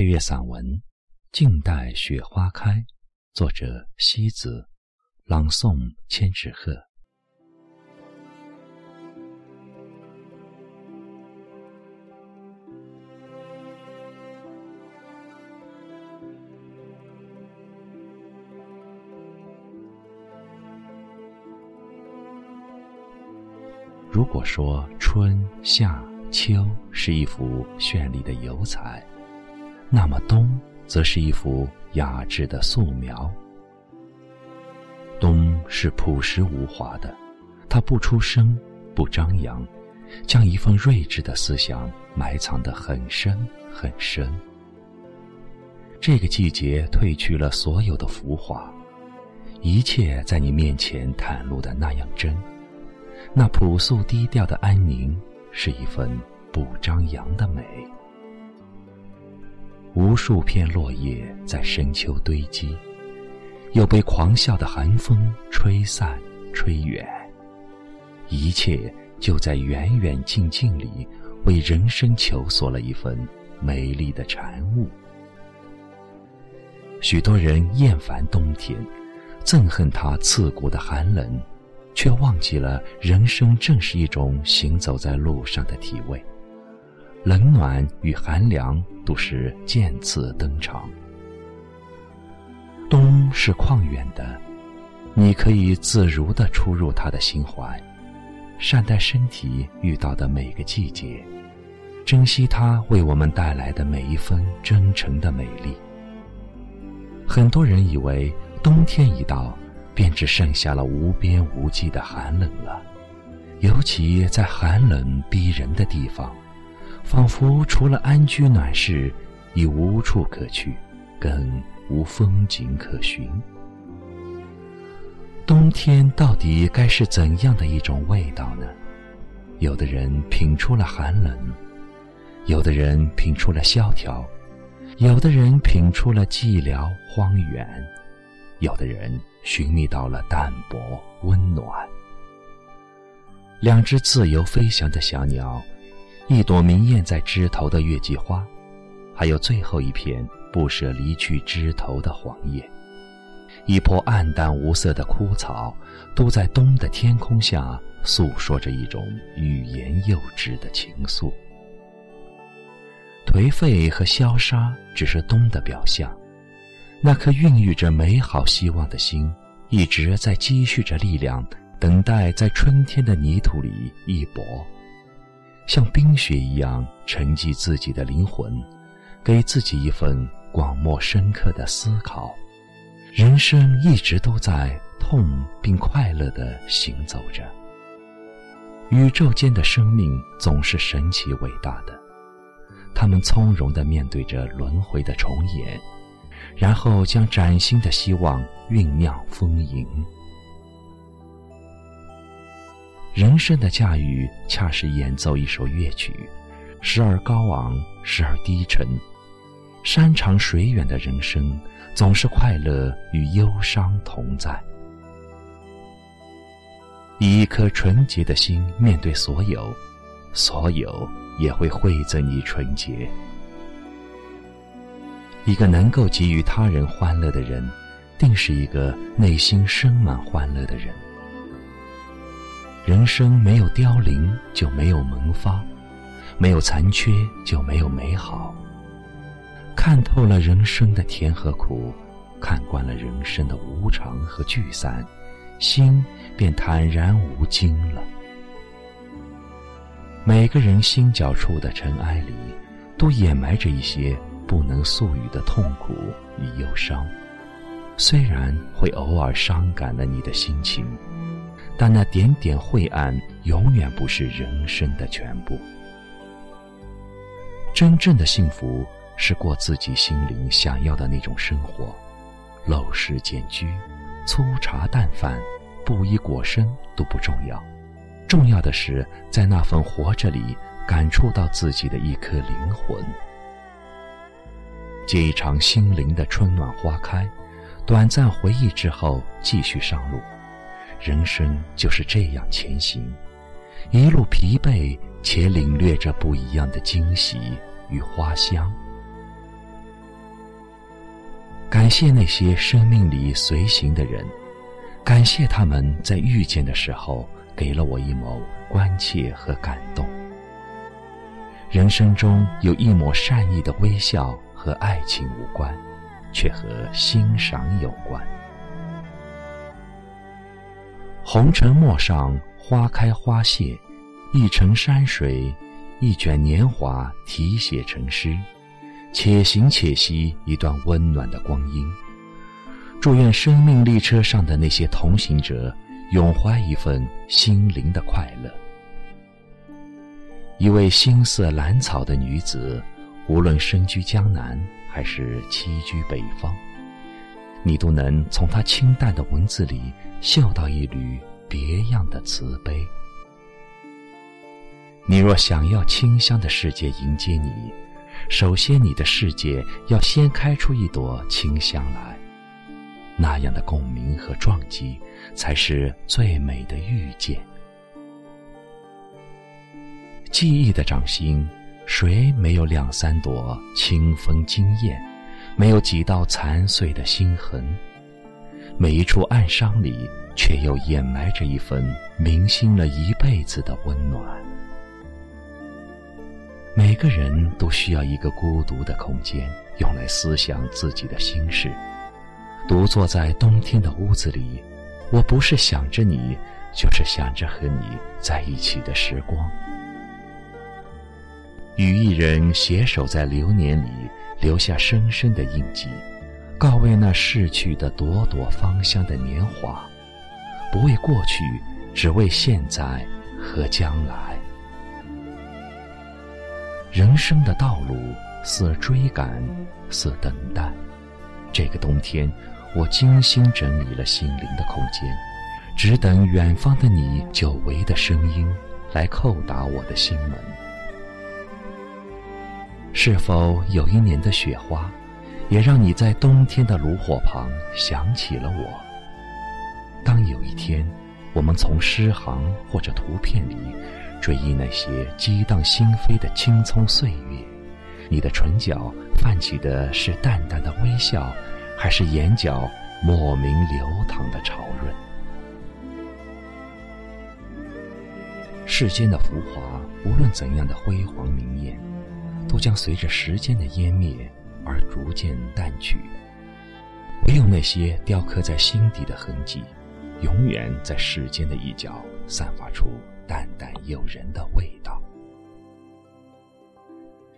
配乐散文《静待雪花开》，作者西子，朗诵千纸鹤。如果说春夏秋是一幅绚丽的油彩，那么冬则是一幅雅致的素描。冬是朴实无华的，它不出声，不张扬，将一份睿智的思想埋藏得很深很深。这个季节褪去了所有的浮华，一切在你面前袒露的那样真。那朴素低调的安宁，是一份不张扬的美。无数片落叶在深秋堆积，又被狂啸的寒风吹散、吹远。一切就在远远近近里，为人生求索了一份美丽的禅悟。许多人厌烦冬天，憎恨它刺骨的寒冷。却忘记了，人生正是一种行走在路上的体味，冷暖与寒凉都是渐次登场。冬是旷远的，你可以自如地出入他的心怀，善待身体遇到的每个季节，珍惜它为我们带来的每一分真诚的美丽。很多人以为冬天一到，便只剩下了无边无际的寒冷了，尤其在寒冷逼人的地方，仿佛除了安居暖室，已无处可去，更无风景可寻。冬天到底该是怎样的一种味道呢？有的人品出了寒冷，有的人品出了萧条，有的人品出了寂寥荒远，有的人。寻觅到了淡泊温暖，两只自由飞翔的小鸟，一朵明艳在枝头的月季花，还有最后一片不舍离去枝头的黄叶，一坡暗淡无色的枯草，都在冬的天空下诉说着一种欲言又止的情愫。颓废和消杀只是冬的表象。那颗孕育着美好希望的心，一直在积蓄着力量，等待在春天的泥土里一搏，像冰雪一样沉积自己的灵魂，给自己一份广漠深刻的思考。人生一直都在痛并快乐地行走着。宇宙间的生命总是神奇伟大的，他们从容地面对着轮回的重演。然后将崭新的希望酝酿丰盈。人生的驾驭，恰是演奏一首乐曲，时而高昂，时而低沉。山长水远的人生，总是快乐与忧伤同在。以一颗纯洁的心面对所有，所有也会惠赠你纯洁。一个能够给予他人欢乐的人，定是一个内心生满欢乐的人。人生没有凋零就没有萌发，没有残缺就没有美好。看透了人生的甜和苦，看惯了人生的无常和聚散，心便坦然无惊了。每个人心角处的尘埃里，都掩埋着一些。不能诉语的痛苦与忧伤，虽然会偶尔伤感了你的心情，但那点点晦暗永远不是人生的全部。真正的幸福是过自己心灵想要的那种生活，陋室简居，粗茶淡饭，布衣裹身都不重要，重要的是在那份活着里感触到自己的一颗灵魂。借一场心灵的春暖花开，短暂回忆之后，继续上路。人生就是这样前行，一路疲惫且领略着不一样的惊喜与花香。感谢那些生命里随行的人，感谢他们在遇见的时候给了我一抹关切和感动。人生中有一抹善意的微笑和爱情无关，却和欣赏有关。红尘陌上花开花谢，一程山水，一卷年华题写成诗。且行且惜一段温暖的光阴。祝愿生命列车上的那些同行者，永怀一份心灵的快乐。一位心似兰草的女子，无论身居江南还是栖居北方，你都能从他清淡的文字里嗅到一缕别样的慈悲。你若想要清香的世界迎接你。首先，你的世界要先开出一朵清香来，那样的共鸣和撞击，才是最美的遇见。记忆的掌心，谁没有两三朵清风惊艳？没有几道残碎的心痕？每一处暗伤里，却又掩埋着一份铭心了一辈子的温暖。每个人都需要一个孤独的空间，用来思想自己的心事。独坐在冬天的屋子里，我不是想着你，就是想着和你在一起的时光。与一人携手在流年里，留下深深的印记，告慰那逝去的朵朵芳香的年华。不为过去，只为现在和将来。人生的道路似追赶，似等待。这个冬天，我精心整理了心灵的空间，只等远方的你久违的声音来叩打我的心门。是否有一年的雪花，也让你在冬天的炉火旁想起了我？当有一天，我们从诗行或者图片里。追忆那些激荡心扉的青葱岁月，你的唇角泛起的是淡淡的微笑，还是眼角莫名流淌的潮润？世间的浮华，无论怎样的辉煌明艳，都将随着时间的湮灭而逐渐淡去。唯有那些雕刻在心底的痕迹，永远在世间的一角散发出。淡淡诱人的味道。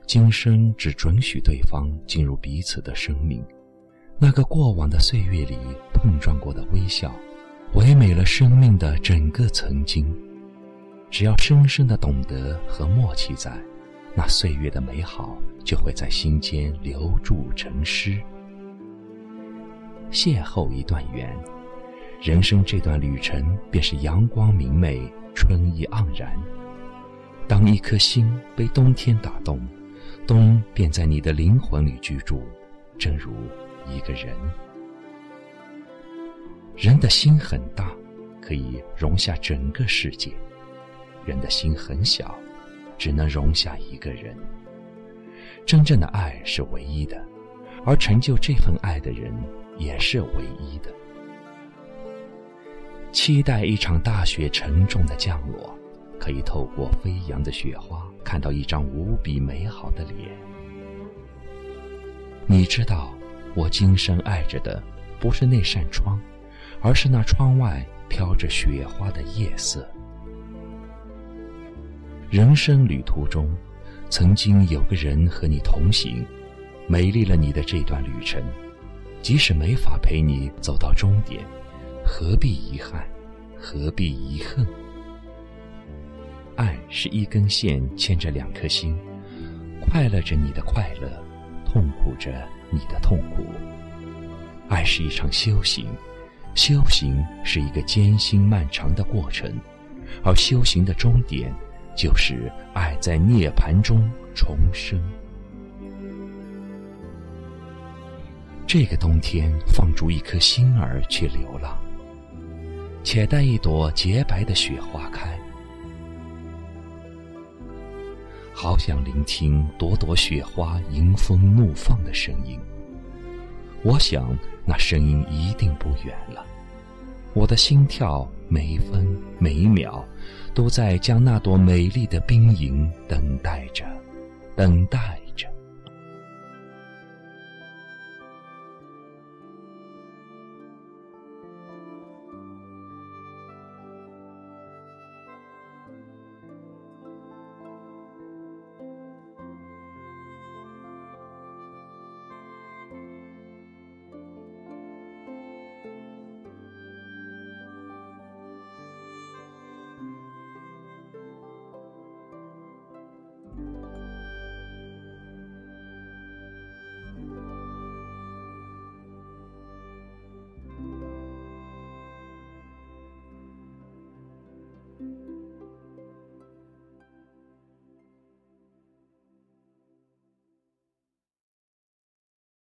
今生只准许对方进入彼此的生命，那个过往的岁月里碰撞过的微笑，唯美了生命的整个曾经。只要深深的懂得和默契在，那岁月的美好就会在心间留住成诗。邂逅一段缘，人生这段旅程便是阳光明媚。春意盎然。当一颗心被冬天打动，冬便在你的灵魂里居住，正如一个人。人的心很大，可以容下整个世界；人的心很小，只能容下一个人。真正的爱是唯一的，而成就这份爱的人也是唯一的。期待一场大雪沉重的降落，可以透过飞扬的雪花看到一张无比美好的脸。你知道，我今生爱着的不是那扇窗，而是那窗外飘着雪花的夜色。人生旅途中，曾经有个人和你同行，美丽了你的这段旅程。即使没法陪你走到终点。何必遗憾，何必遗恨？爱是一根线牵着两颗心，快乐着你的快乐，痛苦着你的痛苦。爱是一场修行，修行是一个艰辛漫长的过程，而修行的终点，就是爱在涅槃中重生。这个冬天，放逐一颗心儿去流浪。且待一朵洁白的雪花开，好想聆听朵朵雪花迎风怒放的声音。我想那声音一定不远了。我的心跳每分每秒，都在将那朵美丽的冰莹等待着，等待